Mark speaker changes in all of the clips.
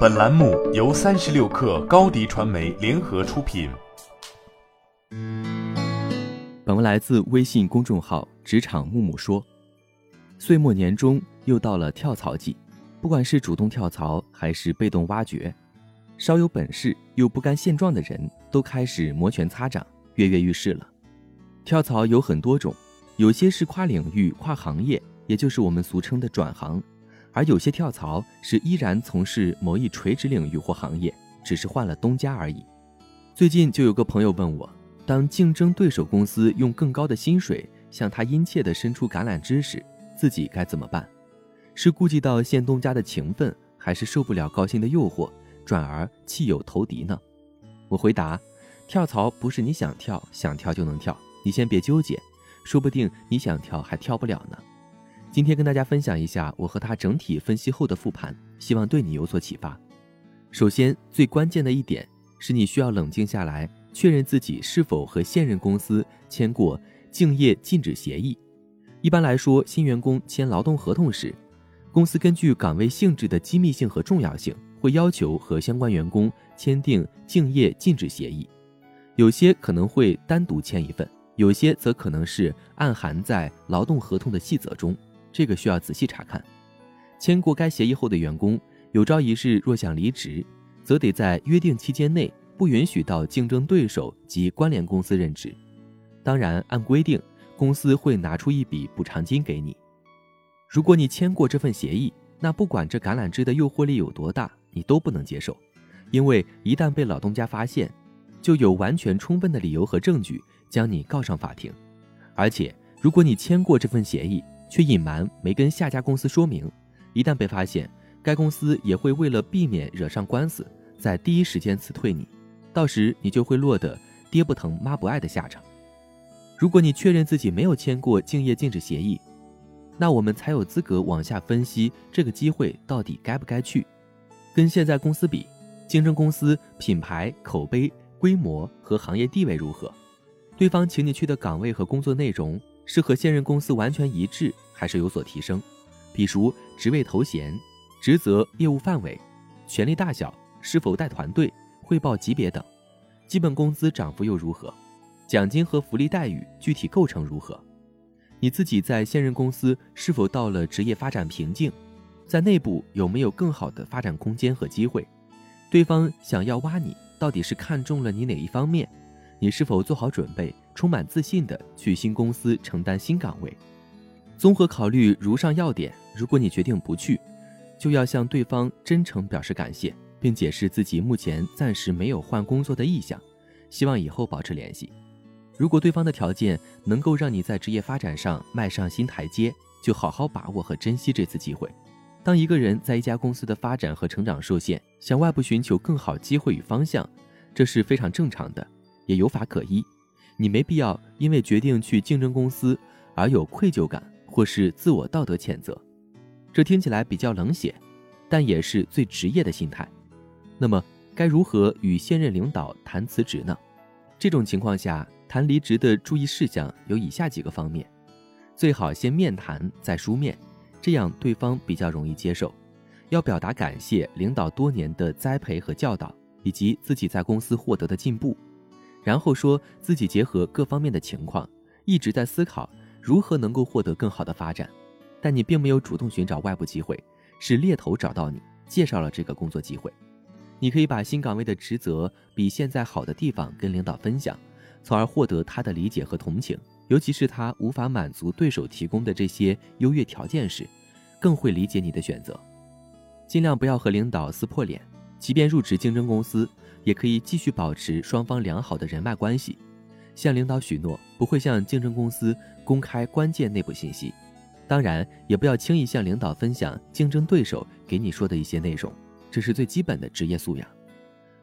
Speaker 1: 本栏目由三十六氪高低传媒联合出品。
Speaker 2: 本文来自微信公众号“职场木木说”。岁末年终，又到了跳槽季，不管是主动跳槽还是被动挖掘，稍有本事又不甘现状的人都开始摩拳擦掌、跃跃欲试了。跳槽有很多种，有些是跨领域、跨行业，也就是我们俗称的转行。而有些跳槽是依然从事某一垂直领域或行业，只是换了东家而已。最近就有个朋友问我，当竞争对手公司用更高的薪水向他殷切地伸出橄榄枝时，自己该怎么办？是顾及到现东家的情分，还是受不了高薪的诱惑，转而弃友投敌呢？我回答：跳槽不是你想跳想跳就能跳，你先别纠结，说不定你想跳还跳不了呢。今天跟大家分享一下我和他整体分析后的复盘，希望对你有所启发。首先，最关键的一点是你需要冷静下来，确认自己是否和现任公司签过竞业禁止协议。一般来说，新员工签劳动合同时，公司根据岗位性质的机密性和重要性，会要求和相关员工签订竞业禁止协议。有些可能会单独签一份，有些则可能是暗含在劳动合同的细则中。这个需要仔细查看。签过该协议后的员工，有朝一日若想离职，则得在约定期间内不允许到竞争对手及关联公司任职。当然，按规定，公司会拿出一笔补偿金给你。如果你签过这份协议，那不管这橄榄枝的诱惑力有多大，你都不能接受，因为一旦被老东家发现，就有完全充分的理由和证据将你告上法庭。而且，如果你签过这份协议，却隐瞒没跟下家公司说明，一旦被发现，该公司也会为了避免惹上官司，在第一时间辞退你，到时你就会落得爹不疼妈不爱的下场。如果你确认自己没有签过竞业禁止协议，那我们才有资格往下分析这个机会到底该不该去。跟现在公司比，竞争公司品牌、口碑、规模和行业地位如何？对方请你去的岗位和工作内容。是和现任公司完全一致，还是有所提升？比如职位头衔、职责、业务范围、权力大小、是否带团队、汇报级别等，基本工资涨幅又如何？奖金和福利待遇具体构成如何？你自己在现任公司是否到了职业发展瓶颈？在内部有没有更好的发展空间和机会？对方想要挖你，到底是看中了你哪一方面？你是否做好准备，充满自信地去新公司承担新岗位？综合考虑如上要点，如果你决定不去，就要向对方真诚表示感谢，并解释自己目前暂时没有换工作的意向，希望以后保持联系。如果对方的条件能够让你在职业发展上迈上新台阶，就好好把握和珍惜这次机会。当一个人在一家公司的发展和成长受限，向外部寻求更好机会与方向，这是非常正常的。也有法可依，你没必要因为决定去竞争公司而有愧疚感或是自我道德谴责。这听起来比较冷血，但也是最职业的心态。那么，该如何与现任领导谈辞职呢？这种情况下，谈离职的注意事项有以下几个方面：最好先面谈再书面，这样对方比较容易接受。要表达感谢领导多年的栽培和教导，以及自己在公司获得的进步。然后说自己结合各方面的情况，一直在思考如何能够获得更好的发展，但你并没有主动寻找外部机会，是猎头找到你，介绍了这个工作机会。你可以把新岗位的职责比现在好的地方跟领导分享，从而获得他的理解和同情。尤其是他无法满足对手提供的这些优越条件时，更会理解你的选择。尽量不要和领导撕破脸，即便入职竞争公司。也可以继续保持双方良好的人脉关系，向领导许诺不会向竞争公司公开关键内部信息，当然也不要轻易向领导分享竞争对手给你说的一些内容，这是最基本的职业素养。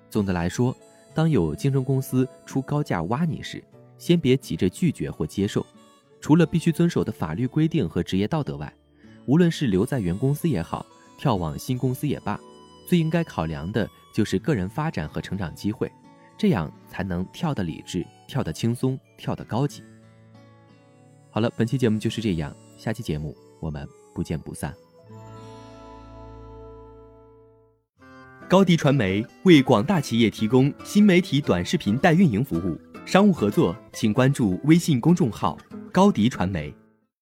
Speaker 2: 总的来说，当有竞争公司出高价挖你时，先别急着拒绝或接受。除了必须遵守的法律规定和职业道德外，无论是留在原公司也好，跳往新公司也罢，最应该考量的。就是个人发展和成长机会，这样才能跳得理智、跳得轻松、跳得高级。好了，本期节目就是这样，下期节目我们不见不散。高迪传媒为广大企业提供新媒体短视频代运营服务，商务合作请关注微信公众号“高迪传媒”。